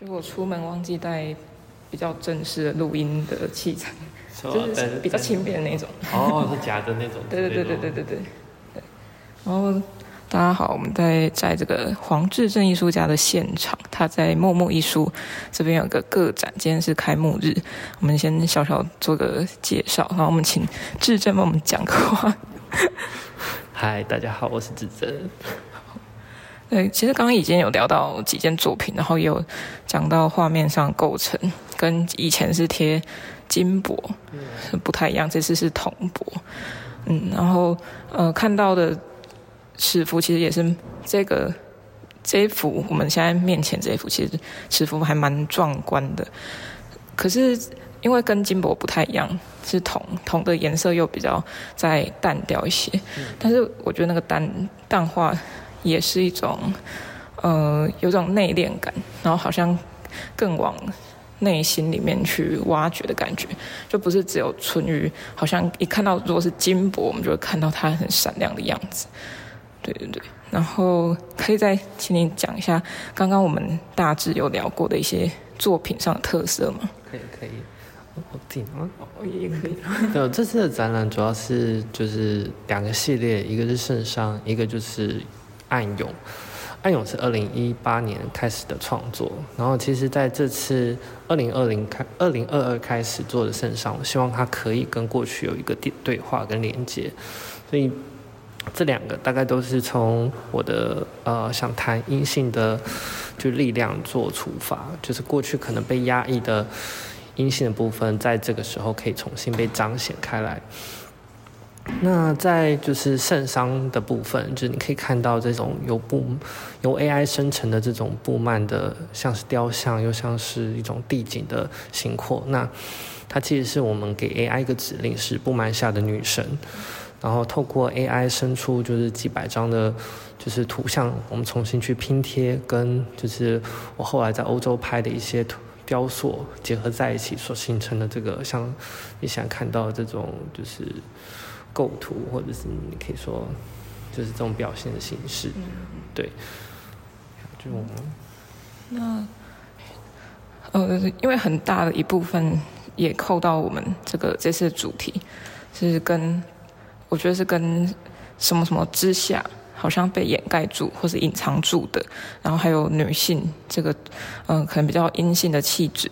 就我出门忘记带比较正式的录音的器材，就是比较轻便的那种。哦，是夹的那种。对对对对对对对。然后大家好，我们在在这个黄志正艺术家的现场，他在默默艺术这边有个个展，今天是开幕日，我们先小小做个介绍，然后我们请志正帮我们讲个话。嗨，大家好，我是志正。对，其实刚刚已经有聊到几件作品，然后也有讲到画面上构成跟以前是贴金箔是不太一样，这次是铜箔。嗯，然后呃看到的尺幅其实也是这个这一幅，我们现在面前这一幅其实尺幅还蛮壮观的。可是因为跟金箔不太一样，是铜，铜的颜色又比较再淡掉一些。但是我觉得那个淡淡化。也是一种，呃，有种内敛感，然后好像更往内心里面去挖掘的感觉，就不是只有存于好像一看到如果是金箔，我们就会看到它很闪亮的样子。对对对，然后可以再请你讲一下刚刚我们大致有聊过的一些作品上的特色吗？可以可以，我听啊，哦也可以。对，这次的展览主要是就是两个系列，一个是圣殤，一个就是。暗涌，暗涌是二零一八年开始的创作，然后其实在这次二零二零开二零二二开始做的圣上，我希望它可以跟过去有一个对对话跟连接，所以这两个大概都是从我的呃想谈阴性的就力量做出发，就是过去可能被压抑的阴性的部分，在这个时候可以重新被彰显开来。那在就是圣殤的部分，就是你可以看到这种由布由 AI 生成的这种布幔的，像是雕像，又像是一种地景的形廓。那它其实是我们给 AI 一个指令，是布幔下的女神，然后透过 AI 生出就是几百张的，就是图像，我们重新去拼贴，跟就是我后来在欧洲拍的一些图雕塑结合在一起所形成的这个，像你想看到这种就是。构图，或者是你可以说，就是这种表现的形式，嗯、对。就我们那呃，因为很大的一部分也扣到我们这个这次的主题，是跟我觉得是跟什么什么之下，好像被掩盖住或是隐藏住的，然后还有女性这个嗯、呃，可能比较阴性的气质，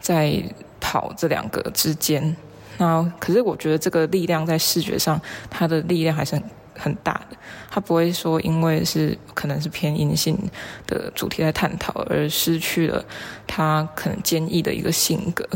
在跑这两个之间。那可是我觉得这个力量在视觉上，它的力量还是很很大的。它不会说因为是可能是偏阴性的主题在探讨，而失去了它可能坚毅的一个性格。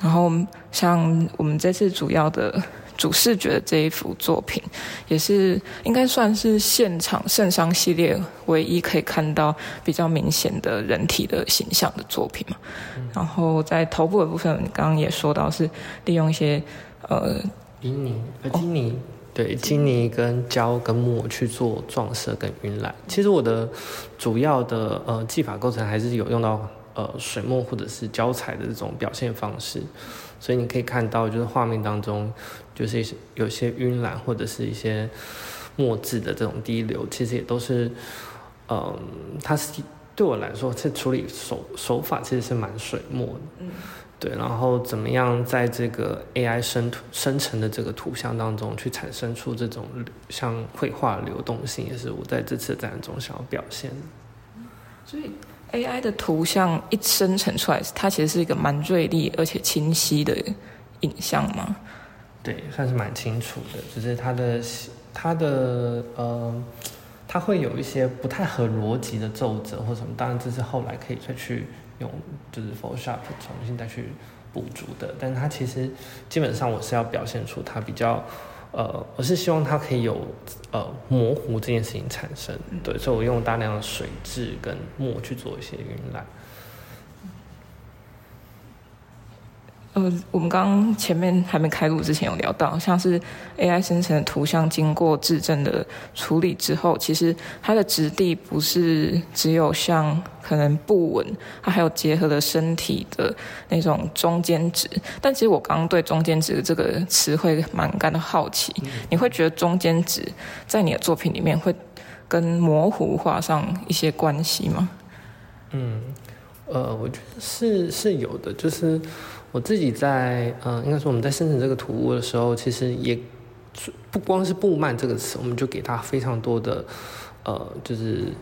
然后像我们这次主要的。主视觉的这一幅作品，也是应该算是现场圣殤系列唯一可以看到比较明显的人体的形象的作品嘛。嗯、然后在头部的部分，刚刚也说到是利用一些呃金泥、呃金泥，对金泥跟胶跟墨去做撞色跟晕染。其实我的主要的呃技法构成还是有用到呃水墨或者是胶彩的这种表现方式。所以你可以看到，就是画面当中，就是有些晕染或者是一些墨渍的这种滴流，其实也都是，嗯，它是对我来说，这处理手手法其实是蛮水墨的，嗯，对。然后怎么样在这个 AI 生图生成的这个图像当中，去产生出这种像绘画流动性，也是我在这次展览中想要表现的。所以。AI 的图像一生成出来，它其实是一个蛮锐利而且清晰的影像吗？对，算是蛮清楚的。只是它的它的呃，它会有一些不太合逻辑的皱褶或什么，当然这是后来可以再去用就是 Photoshop 重新再去补足的。但它其实基本上我是要表现出它比较。呃，我是希望它可以有呃模糊这件事情产生，对，所以我用大量的水质跟墨去做一些晕染。呃，我们刚刚前面还没开录之前有聊到，像是 AI 生成的图像经过质证的处理之后，其实它的质地不是只有像可能布纹，它还有结合了身体的那种中间值。但其实我刚刚对中间值的这个词汇蛮感到好奇，你会觉得中间值在你的作品里面会跟模糊画上一些关系吗？嗯。呃，我觉得是是有的，就是我自己在呃，应该说我们在生成这个图物的时候，其实也不光是布幔这个词，我们就给它非常多的呃，就是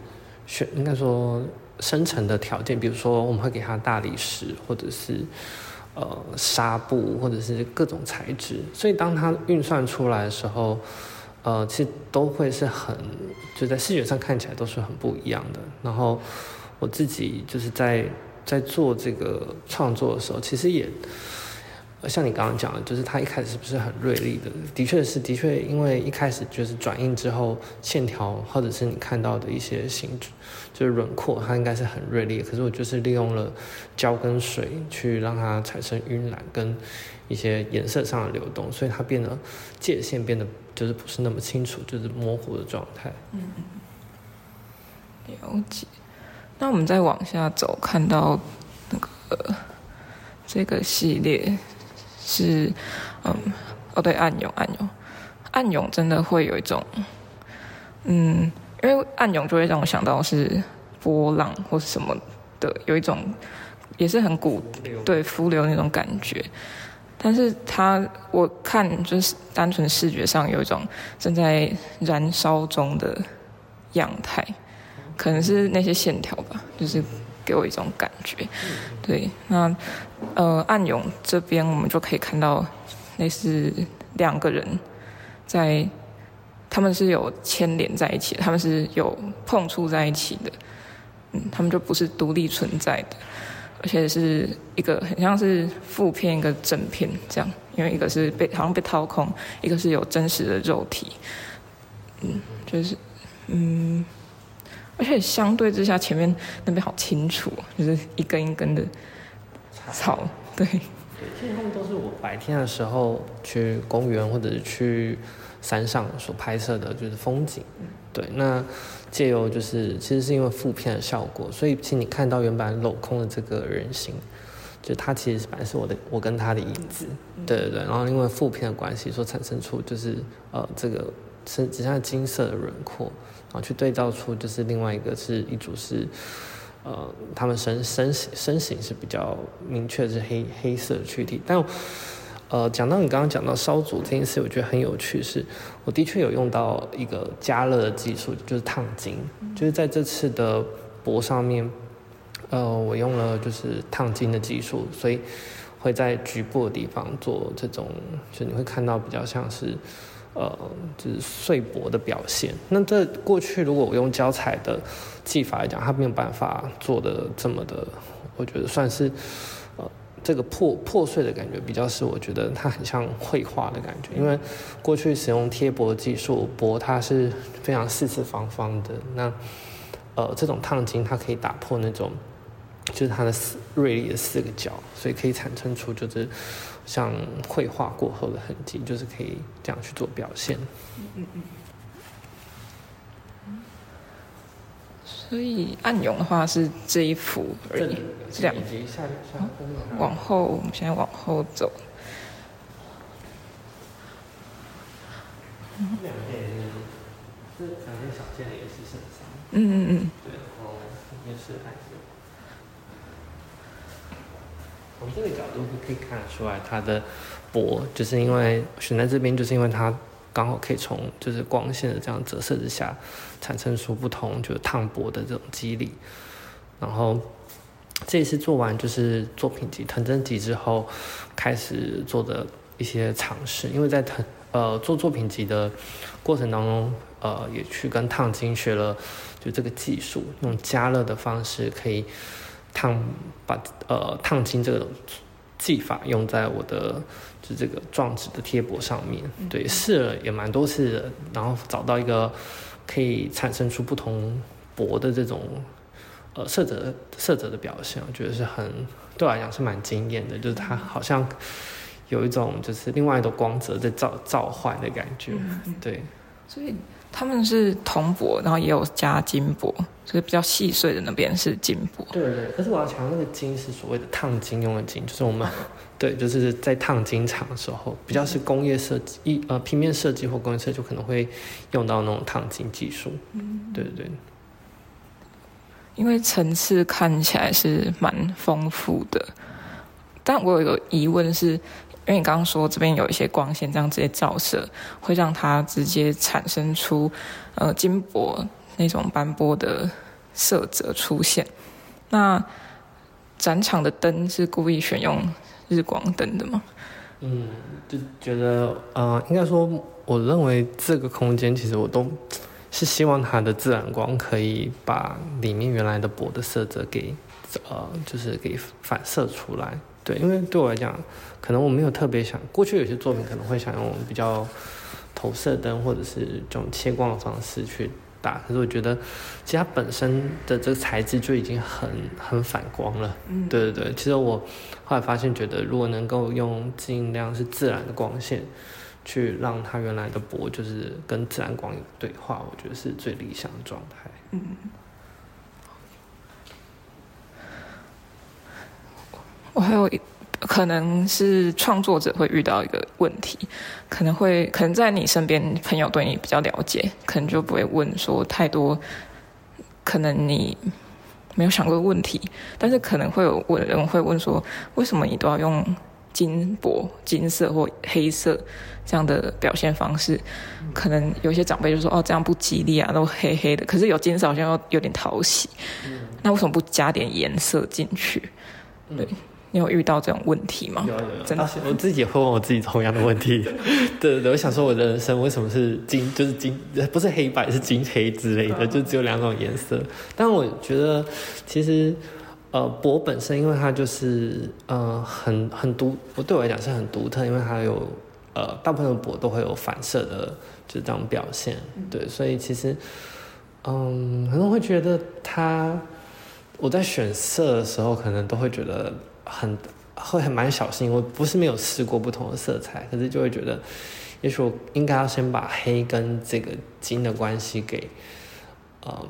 选应该说生成的条件，比如说我们会给它大理石，或者是呃纱布，或者是各种材质，所以当它运算出来的时候，呃，其实都会是很就在视觉上看起来都是很不一样的，然后。我自己就是在在做这个创作的时候，其实也像你刚刚讲的，就是它一开始是不是很锐利的？的确是，的确，因为一开始就是转印之后，线条或者是你看到的一些形，就是轮廓，它应该是很锐利。可是我就是利用了胶跟水去让它产生晕染跟一些颜色上的流动，所以它变得界限变得就是不是那么清楚，就是模糊的状态。嗯，了解。那我们再往下走，看到那个、呃、这个系列是嗯哦对暗涌暗涌暗涌真的会有一种嗯，因为暗涌就会让我想到是波浪或是什么的，有一种也是很古对浮流那种感觉，但是它我看就是单纯视觉上有一种正在燃烧中的样态。可能是那些线条吧，就是给我一种感觉。对，那呃，暗涌这边我们就可以看到，类似两个人在，他们是有牵连在一起，他们是有碰触在一起的。嗯，他们就不是独立存在的，而且是一个很像是负片一个正片这样，因为一个是被好像被掏空，一个是有真实的肉体。嗯，就是嗯。而且相对之下，前面那边好清楚，就是一根一根的草。对，对，这些都是我白天的时候去公园或者是去山上所拍摄的，就是风景。对，那借由就是其实是因为负片的效果，所以其实你看到原版镂空的这个人形，就它其实本来是我的，我跟他的影子。对对对，然后因为负片的关系，所产生出就是呃这个是只剩下金色的轮廓。然后去对照出，就是另外一个是一组是，呃，他们身身形身形是比较明确是黑黑色的躯体。但，呃，讲到你刚刚讲到烧煮这件事，我觉得很有趣是，是我的确有用到一个加热的技术，就是烫金，就是在这次的博上面，呃，我用了就是烫金的技术，所以会在局部的地方做这种，就你会看到比较像是。呃，就是碎帛的表现。那这过去如果我用胶彩的技法来讲，它没有办法做的这么的，我觉得算是呃这个破破碎的感觉，比较是我觉得它很像绘画的感觉。因为过去使用贴帛技术，帛它是非常四四方方的。那呃这种烫金它可以打破那种就是它的四锐利的四个角，所以可以产生出就是。像绘画过后的痕迹，就是可以这样去做表现。嗯嗯。所以暗涌的话是这一幅而已，这样。往后，我们现在往后走。嗯。两件是，这两件小件的也是圣山。嗯嗯嗯。对，然后也是暗涌。从这个角度可以看得出来，它的薄就是因为选在这边，就是因为它刚好可以从就是光线的这样折射之下，产生出不同就是烫薄的这种肌理。然后这一次做完就是作品集、藤真集之后，开始做的一些尝试。因为在藤呃做作品集的过程当中，呃也去跟烫金学了就这个技术，用加热的方式可以。烫把呃烫金这个技法用在我的就这个状纸的贴帛上面，对，试了也蛮多次的，然后找到一个可以产生出不同帛的这种呃色泽色泽的表现，我觉得是很对我来讲是蛮惊艳的，就是它好像有一种就是另外一种光泽在召召唤的感觉，对，所以。他们是铜箔，然后也有加金箔，所以比较细碎的那边是金箔。对对，可是我要强调那个金是所谓的烫金用的金，就是我们 对，就是在烫金厂的时候，比较是工业设计，一呃平面设计或工业设计就可能会用到那种烫金技术。嗯，对对对。因为层次看起来是蛮丰富的，但我有一个疑问是，因为你刚刚说这边有一些光线这样直接照射，会让它直接产生出呃金箔那种斑驳的色泽出现。那展场的灯是故意选用日光灯的吗？嗯，就觉得呃，应该说，我认为这个空间其实我都。是希望它的自然光可以把里面原来的薄的色泽给，呃，就是给反射出来。对，因为对我来讲，可能我没有特别想，过去有些作品可能会想用比较投射灯或者是这种切光的方式去打，可是我觉得其实它本身的这个材质就已经很很反光了。嗯，对对对。其实我后来发现，觉得如果能够用尽量是自然的光线。去让它原来的箔就是跟自然光对话，我觉得是最理想的状态。嗯，我还有一可能是创作者会遇到一个问题，可能会可能在你身边朋友对你比较了解，可能就不会问说太多，可能你没有想过的问题，但是可能会有问人会问说，为什么你都要用？金箔、金色或黑色这样的表现方式，可能有些长辈就说：“哦，这样不吉利啊，都黑黑的。”可是有金色好像又有点讨喜，嗯、那为什么不加点颜色进去？嗯、对，你有遇到这种问题吗？有有有，真的，我自己也会问我自己同样的问题。对对对，我想说我的人生为什么是金，就是金，不是黑白，是金黑之类的，嗯、就只有两种颜色。但我觉得其实。呃，博本身，因为它就是呃很很独，我对我来讲是很独特，因为它有呃大部分的箔都会有反射的，就是这种表现，对，所以其实嗯，很多人会觉得它，我在选色的时候可能都会觉得很会还蛮小心，我不是没有试过不同的色彩，可是就会觉得，也许我应该要先把黑跟这个金的关系给嗯。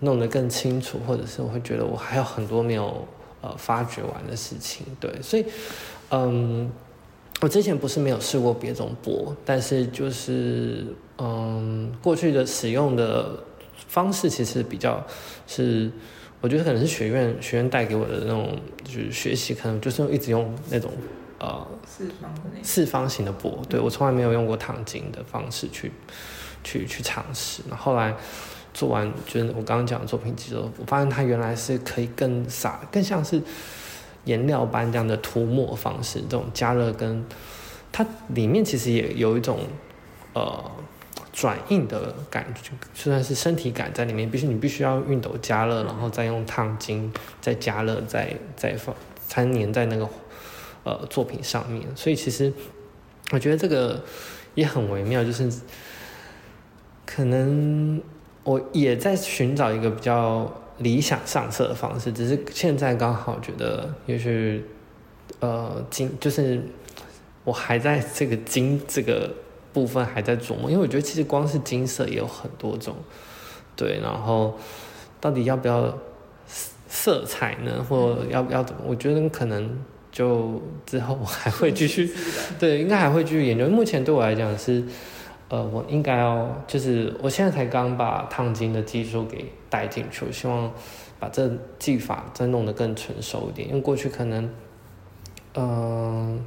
弄得更清楚，或者是我会觉得我还有很多没有呃发掘完的事情，对，所以嗯，我之前不是没有试过别种箔，但是就是嗯，过去的使用的方式其实比较是，我觉得可能是学院学院带给我的那种就是学习，可能就是一直用那种呃四方的四方形的箔，对，我从来没有用过烫金的方式去去去尝试，然后来。做完就是我刚刚讲的作品集后，我发现它原来是可以更洒，更像是颜料般这样的涂抹方式。这种加热跟它里面其实也有一种呃转印的感觉，就算是身体感在里面。必须你必须要熨斗加热，然后再用烫金再加热，再再放才粘在那个呃作品上面。所以其实我觉得这个也很微妙，就是可能。我也在寻找一个比较理想上色的方式，只是现在刚好觉得，也许，呃，金就是我还在这个金这个部分还在琢磨，因为我觉得其实光是金色也有很多种，对，然后到底要不要色彩呢，或要不要怎么？我觉得可能就之后我还会继续，对，应该还会继续研究。目前对我来讲是。呃，我应该要，就是我现在才刚把烫金的技术给带进去，我希望把这技法再弄得更成熟一点。因为过去可能，嗯、呃，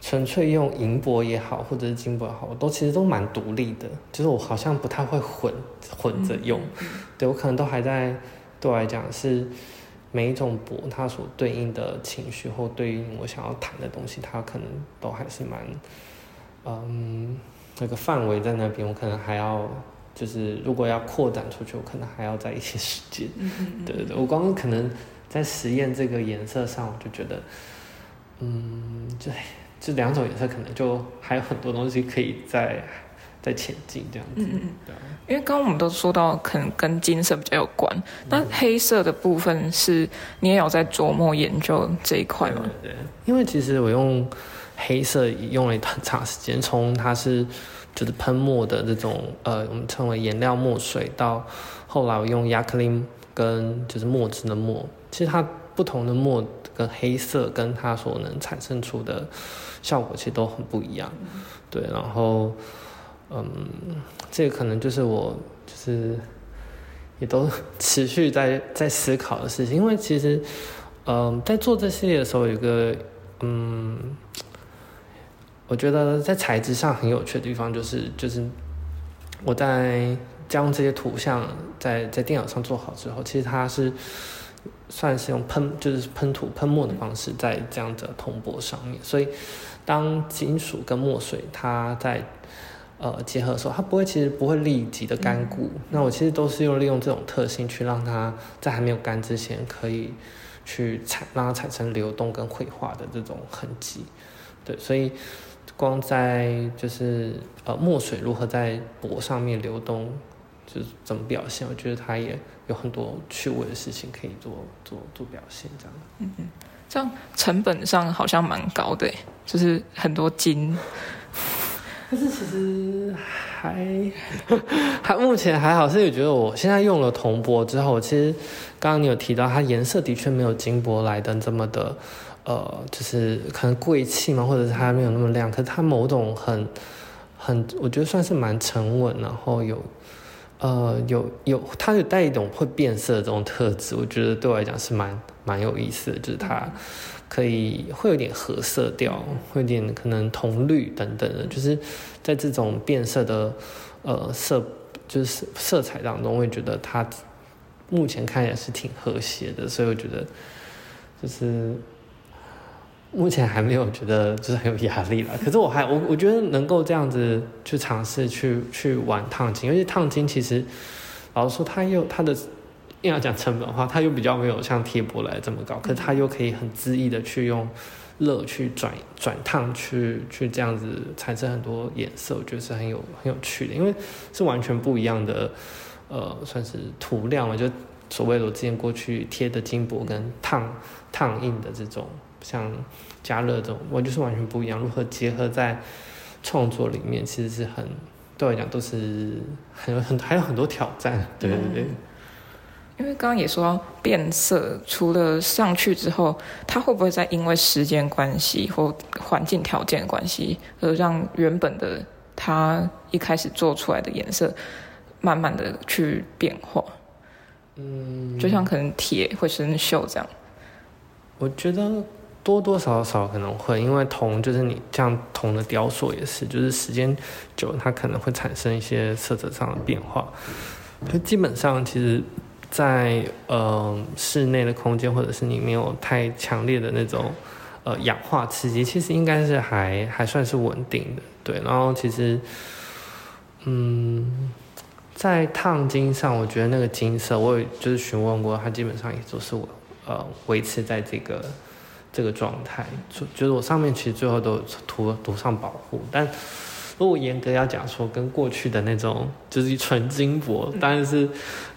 纯粹用银箔也好，或者是金箔也好，我都其实都蛮独立的，就是我好像不太会混混着用。嗯、对我可能都还在，对我来讲是每一种箔它所对应的情绪或对应我想要谈的东西，它可能都还是蛮，嗯。那个范围在那边，我可能还要，就是如果要扩展出去，我可能还要再一些时间。嗯嗯对对对，我刚刚可能在实验这个颜色上，我就觉得，嗯，对，这两种颜色可能就还有很多东西可以再再前进这样子。嗯嗯对。因为刚刚我们都说到，可能跟金色比较有关，那黑色的部分是你也有在琢磨研究这一块吗？对，对，对，因为其实我用。黑色用了很长时间，从它是就是喷墨的这种呃，我们称为颜料墨水，到后来我用亚克力跟就是墨汁的墨，其实它不同的墨跟黑色跟它所能产生出的效果其实都很不一样。对，然后嗯，这个可能就是我就是也都 持续在在思考的事情。因为其实，嗯、呃，在做这系列的时候，有一个嗯，我觉得在材质上很有趣的地方，就是就是我在将这些图像在在电脑上做好之后，其实它是。算是用喷，就是喷涂、喷墨的方式，在这样的铜箔上面。所以，当金属跟墨水它在呃结合的时候，它不会，其实不会立即的干固。那我其实都是用利用这种特性去让它在还没有干之前，可以去产让它产生流动跟绘画的这种痕迹。对，所以光在就是呃墨水如何在箔上面流动。就是怎么表现？我觉得它也有很多趣味的事情可以做做做表现，这样。嗯嗯，这样成本上好像蛮高的，就是很多金。但是其实还 还目前还好，是我觉得我现在用了铜箔之后，其实刚刚你有提到它颜色的确没有金箔来的这么的，呃，就是可能贵气嘛，或者是它没有那么亮，可是它某种很很，我觉得算是蛮沉稳，然后有。呃，有有，它有带一种会变色的这种特质，我觉得对我来讲是蛮蛮有意思的，就是它可以会有点褐色调，会有点可能铜绿等等的，就是在这种变色的呃色就是色彩当中，我会觉得它目前看起来是挺和谐的，所以我觉得就是。目前还没有觉得就是很有压力了，可是我还我我觉得能够这样子去尝试去去玩烫金，因为烫金其实老实说它又它的硬要讲成本的话，它又比较没有像贴箔来这么高，可是它又可以很恣意的去用热去转转烫去去这样子产生很多颜色，我觉得是很有很有趣的，因为是完全不一样的呃算是涂料嘛，就所谓的我之前过去贴的金箔跟烫烫印的这种。像加热这种，我就是完全不一样。如何结合在创作里面，其实是很对我来讲都是很有很还有很多挑战。对对对。因为刚刚也说到变色，除了上去之后，它会不会再因为时间关系或环境条件关系，而让原本的它一开始做出来的颜色慢慢的去变化？嗯，就像可能铁会生锈这样。我觉得。多多少少可能会，因为铜就是你像铜的雕塑也是，就是时间久它可能会产生一些色泽上的变化。就基本上，其实在，在呃室内的空间，或者是你没有太强烈的那种呃氧化刺激，其实应该是还还算是稳定的。对，然后其实嗯，在烫金上，我觉得那个金色，我也就是询问过，它基本上也都是我呃维持在这个。这个状态，就就是我上面其实最后都涂涂上保护，但如果严格要讲说，跟过去的那种就是纯金箔，当然是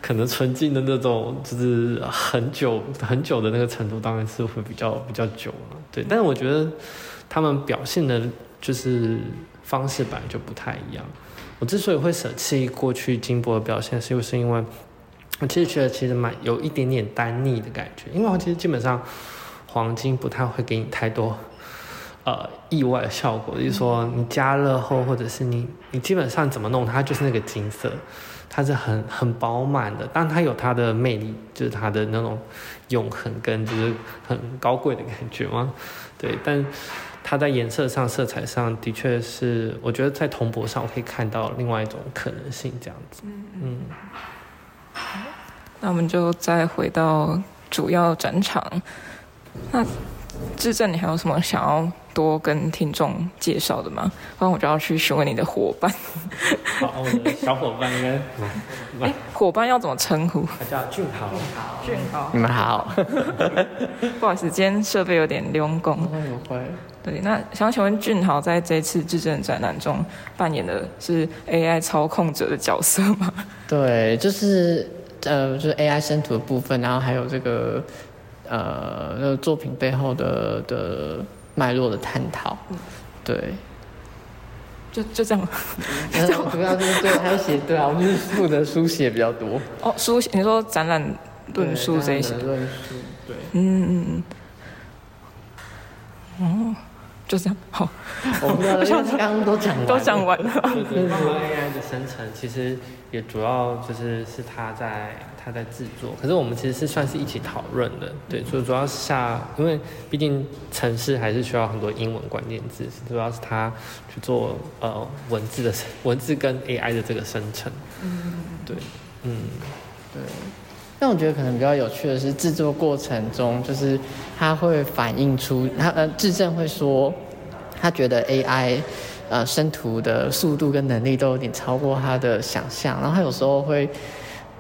可能纯净的那种，就是很久很久的那个程度，当然是会比较比较久了。对，但是我觉得他们表现的就是方式本来就不太一样。我之所以会舍弃过去金箔的表现，是又是因为我其实觉得其实蛮有一点点单腻的感觉，因为我其实基本上。黄金不太会给你太多，呃，意外的效果。就是说，你加热后，或者是你你基本上怎么弄，它就是那个金色，它是很很饱满的。但它有它的魅力，就是它的那种永恒跟就是很高贵的感觉嘛。对，但它在颜色上、色彩上的确是，我觉得在铜箔上我可以看到另外一种可能性，这样子。嗯嗯。那我们就再回到主要展场。那智正，你还有什么想要多跟听众介绍的吗？不然我就要去询问你的伙伴。好，我的小伙伴应该，哎、欸，伙伴要怎么称呼？他叫俊豪。俊豪，你们好。不好意思，今天设备有点用功。不会。对，那想请问俊豪在这次智正展览中扮演的是 AI 操控者的角色吗？对，就是呃，就是 AI 生图的部分，然后还有这个。呃，那个作品背后的的脉络的探讨，对，就就这样，就这样。主要就是对，还有写对啊，我们是负责书写比较多。哦，书写，你说展览论述这一些，论述，对，嗯嗯嗯，哦，就这样，好，我们刚刚都讲 都讲完了。对对对，AI 的生成其实也主要就是是他在他在制作，可是我们其实是算是一起讨论的，对，所以主要是下，因为毕竟城市还是需要很多英文关键字，主要是他去做呃文字的文字跟 AI 的这个生成，嗯，对，嗯，对。但我觉得可能比较有趣的是制作过程中，就是他会反映出他呃，智正会说，他觉得 AI。呃，生图的速度跟能力都有点超过他的想象，然后他有时候会，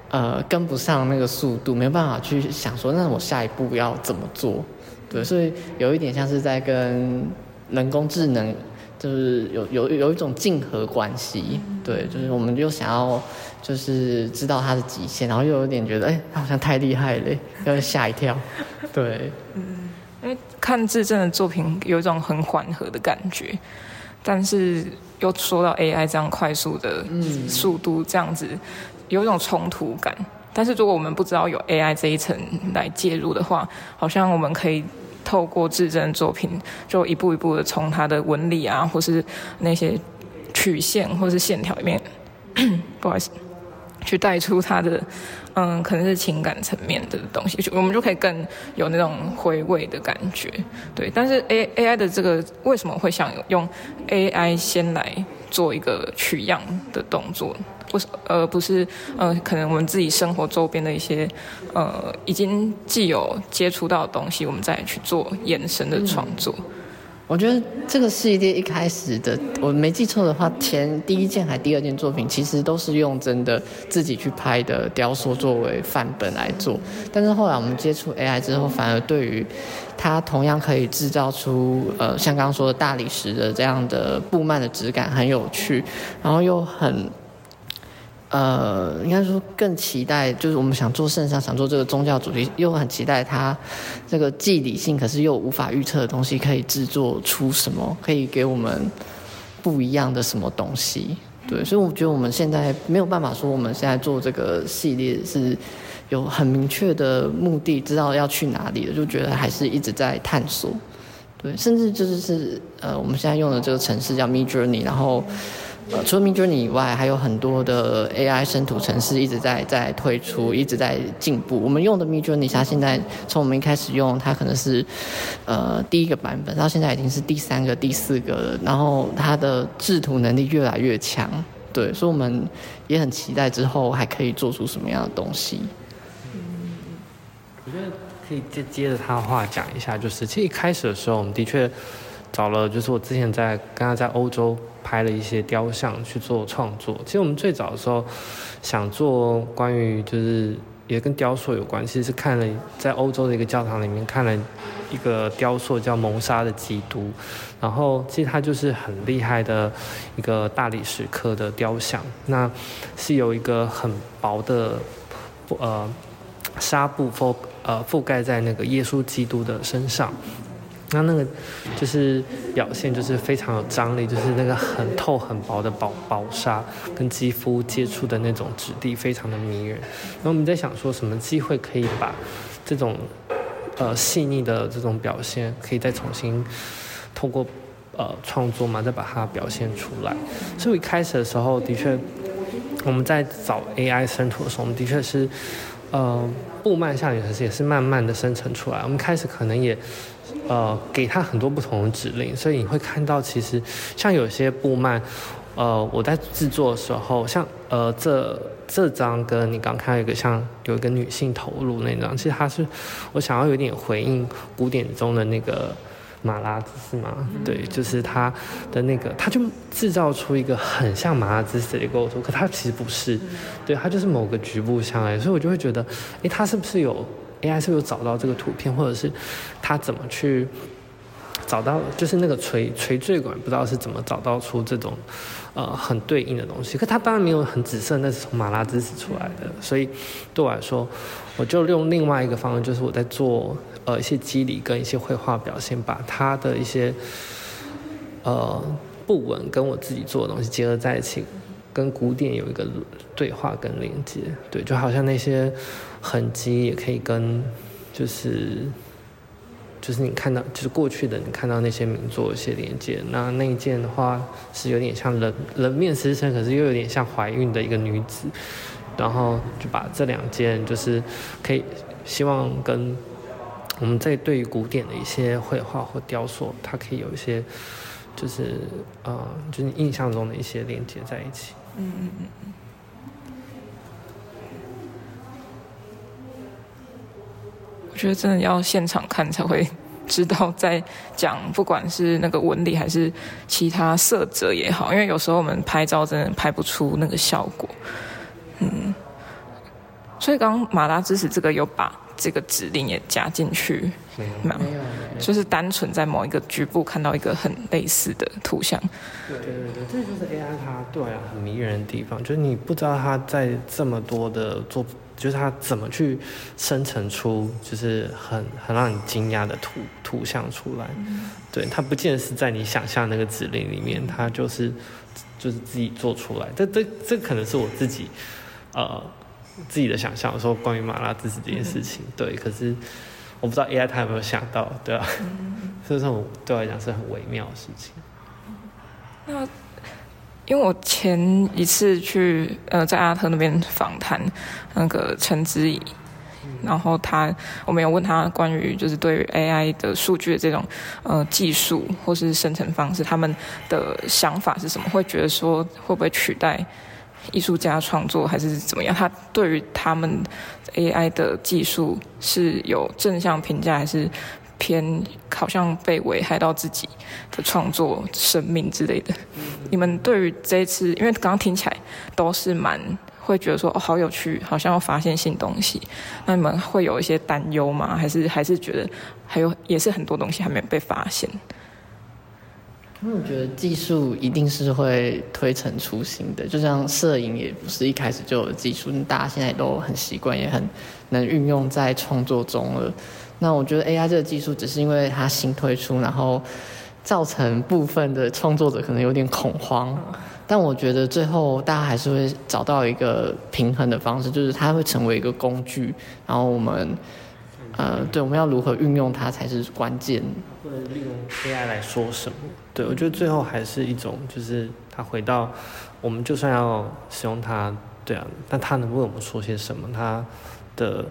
呃，跟不上那个速度，没办法去想说，那我下一步要怎么做？对，所以有一点像是在跟人工智能，就是有有有一种竞合关系。对，就是我们又想要就是知道它的极限，然后又有点觉得，哎，它好像太厉害了，要吓一跳。对，嗯，因为看智正的作品有一种很缓和的感觉。但是又说到 AI 这样快速的速度，这样子有一种冲突感。但是如果我们不知道有 AI 这一层来介入的话，好像我们可以透过智正作品，就一步一步的从它的纹理啊，或是那些曲线或是线条里面，不好意思。去带出他的，嗯，可能是情感层面的东西，我们就可以更有那种回味的感觉，对。但是 A A I 的这个为什么会想用 A I 先来做一个取样的动作，不是而不是呃，可能我们自己生活周边的一些呃已经既有接触到的东西，我们再去做延伸的创作。我觉得这个系列一开始的，我没记错的话，前第一件还第二件作品，其实都是用真的自己去拍的雕塑作为范本来做。但是后来我们接触 AI 之后，反而对于它同样可以制造出呃，像刚刚说的大理石的这样的布幔的质感很有趣，然后又很。呃，应该说更期待，就是我们想做圣上，想做这个宗教主题，又很期待它这个既理性，可是又无法预测的东西，可以制作出什么，可以给我们不一样的什么东西。对，所以我觉得我们现在没有办法说，我们现在做这个系列是有很明确的目的，知道要去哪里的，就觉得还是一直在探索。对，甚至就是是呃，我们现在用的这个程式叫 Midjourney，然后。呃，除了 Midjourney 以外，还有很多的 AI 生图程式一直在在推出，一直在进步。我们用的 Midjourney，它现在从我们一开始用，它可能是呃第一个版本，到现在已经是第三个、第四个了。然后它的制图能力越来越强，对，所以我们也很期待之后还可以做出什么样的东西。嗯，我觉得可以接接着他的话讲一下，就是其实一开始的时候，我们的确找了，就是我之前在刚刚在欧洲。拍了一些雕像去做创作。其实我们最早的时候想做关于就是也跟雕塑有关，其实是看了在欧洲的一个教堂里面看了一个雕塑叫《谋杀的基督》，然后其实它就是很厉害的一个大理石刻的雕像，那是有一个很薄的呃纱布覆呃覆盖在那个耶稣基督的身上。那那个就是表现，就是非常有张力，就是那个很透很薄的薄薄纱跟肌肤接触的那种质地，非常的迷人。然后我们在想说，什么机会可以把这种呃细腻的这种表现，可以再重新透过呃创作嘛，再把它表现出来。所以一开始的时候，的确我们在找 AI 生图的时候，我们的确是呃布幔下女，可是也是慢慢的生成出来。我们开始可能也。呃，给他很多不同的指令，所以你会看到，其实像有些布幔，呃，我在制作的时候，像呃这这张跟你刚看到一个像有一个女性头颅那张，其实它是我想要有点回应古典中的那个马拉姿是吗？对，就是它的那个，它就制造出一个很像马拉姿的构图，可它其实不是，对，它就是某个局部像哎，所以我就会觉得，哎，它是不是有？AI 是不是有找到这个图片，或者是他怎么去找到，就是那个垂垂坠感，不知道是怎么找到出这种呃很对应的东西。可它当然没有很紫色，那是从马拉兹死出来的。所以对我来说，我就用另外一个方式，就是我在做呃一些肌理跟一些绘画表现，把他的一些呃布纹跟我自己做的东西结合在一起。跟古典有一个对话跟连接，对，就好像那些痕迹也可以跟，就是，就是你看到，就是过去的你看到那些名作一些连接。那那一件的话是有点像人人面狮身，可是又有点像怀孕的一个女子，然后就把这两件就是可以希望跟我们在对于古典的一些绘画或雕塑，它可以有一些就是呃就是印象中的一些连接在一起。嗯嗯嗯嗯。我觉得真的要现场看才会知道，在讲不管是那个纹理还是其他色泽也好，因为有时候我们拍照真的拍不出那个效果。嗯。所以刚刚马达之死这个有把这个指令也加进去，没有，没有，就是单纯在某一个局部看到一个很类似的图像。对对对，这就是 AI 它对啊很迷人的地方，就是你不知道它在这么多的做，就是它怎么去生成出就是很很让你惊讶的图图像出来。嗯、对，它不见得是在你想象那个指令里面，它就是就是自己做出来。这这这可能是我自己呃。自己的想象，说关于马拉知识这件事情，嗯、对，可是我不知道 AI 它有没有想到，对吧、啊？所以说对我来讲是很微妙的事情。那因为我前一次去呃在阿特那边访谈那个陈之怡，嗯、然后他我们有问他关于就是对于 AI 的数据的这种呃技术或是生成方式，他们的想法是什么？会觉得说会不会取代？艺术家创作还是怎么样？他对于他们 AI 的技术是有正向评价，还是偏好像被危害到自己的创作生命之类的？你们对于这一次，因为刚刚听起来都是蛮会觉得说哦，好有趣，好像要发现新东西。那你们会有一些担忧吗？还是还是觉得还有也是很多东西还没有被发现？因为我觉得技术一定是会推陈出新的，就像摄影也不是一开始就有技术，大家现在都很习惯，也很能运用在创作中了。那我觉得 AI 这个技术只是因为它新推出，然后造成部分的创作者可能有点恐慌。但我觉得最后大家还是会找到一个平衡的方式，就是它会成为一个工具，然后我们。呃，对，我们要如何运用它才是关键。或者利用 AI 来说什么？对，我觉得最后还是一种，就是它回到我们就算要使用它，对啊，但它能为我们说些什么？它的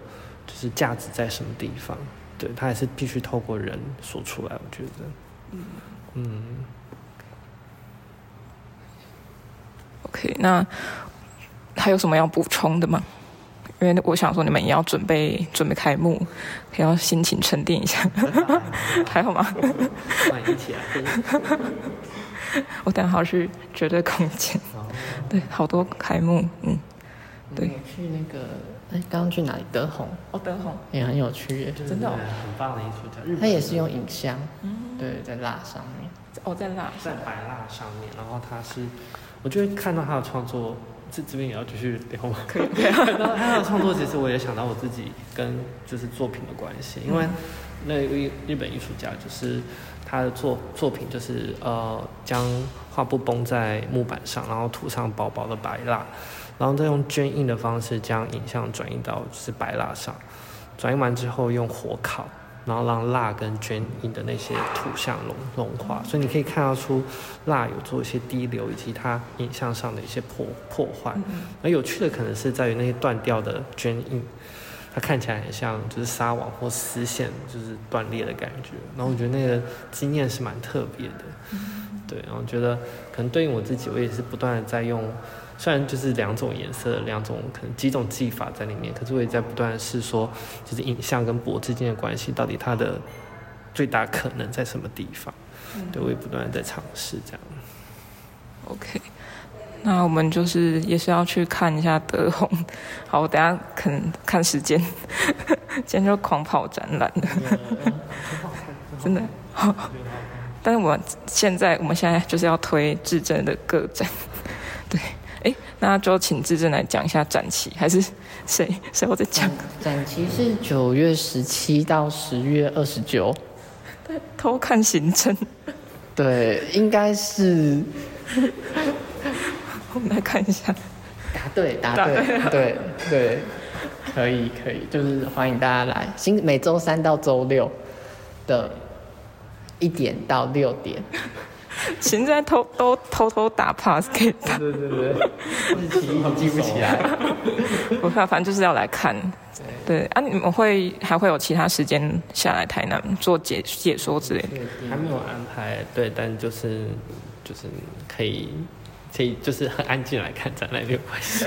就是价值在什么地方？对，它还是必须透过人说出来。我觉得，嗯嗯。OK，那还有什么要补充的吗？因为我想说，你们也要准备准备开幕，也要心情沉淀一下，还好吗？欢迎一起来。我等下好去绝对空间，对，好多开幕，嗯，对。去那个，哎，刚刚去哪里？德宏。哦，德宏也很有趣耶，真的，很棒的艺术家。他也是用影像，对，在蜡上面。哦，在蜡，在白蜡上面，然后他是，我就会看到他的创作。这这边也要继续聊吗？可以。然后 他的创作，其实我也想到我自己跟就是作品的关系，因为那位日本艺术家就是他的作作品就是呃将画布绷在木板上，然后涂上薄薄的白蜡，然后再用绢印的方式将影像转移到就是白蜡上，转移完之后用火烤。然后让蜡跟绢印的那些图像融融化，所以你可以看到出蜡有做一些滴流，以及它影像上的一些破破坏。而有趣的可能是在于那些断掉的绢印，它看起来很像就是纱网或丝线就是断裂的感觉。然后我觉得那个经验是蛮特别的，对。然后觉得可能对应我自己，我也是不断的在用。虽然就是两种颜色，两种可能几种技法在里面，可是我也在不断的试说，就是影像跟博之间的关系，到底它的最大可能在什么地方？嗯、对，我也不断在尝试这样。OK，那我们就是也是要去看一下德宏。好，我等下可能看时间，今天就狂跑展览了，真的。但是我们现在我们现在就是要推至臻的个展，对。哎，那就请志正来讲一下展期，还是谁谁我在讲？嗯，展期是九月十七到十月二十九。偷看行程。对，应该是。我们来看一下。答对，答对，答对，对对，可以可以，就是欢迎大家来，星每周三到周六的一点到六点。现在偷都偷偷打 pass 给他。对对对，日期记不起来。不怕，反正就是要来看。对啊，你们会还会有其他时间下来台南做解解说之类的？还没有安排，对，但就是就是可以可以就是很安静来看展览没有关系。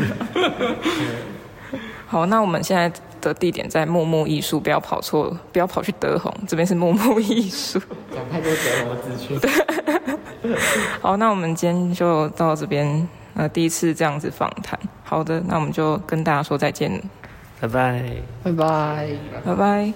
好，那我们现在的地点在木木艺术，不要跑错，不要跑去德宏，这边是木木艺术。讲太多德宏的资讯。对。好，那我们今天就到这边，呃，第一次这样子访谈。好的，那我们就跟大家说再见。拜拜，拜拜，拜拜。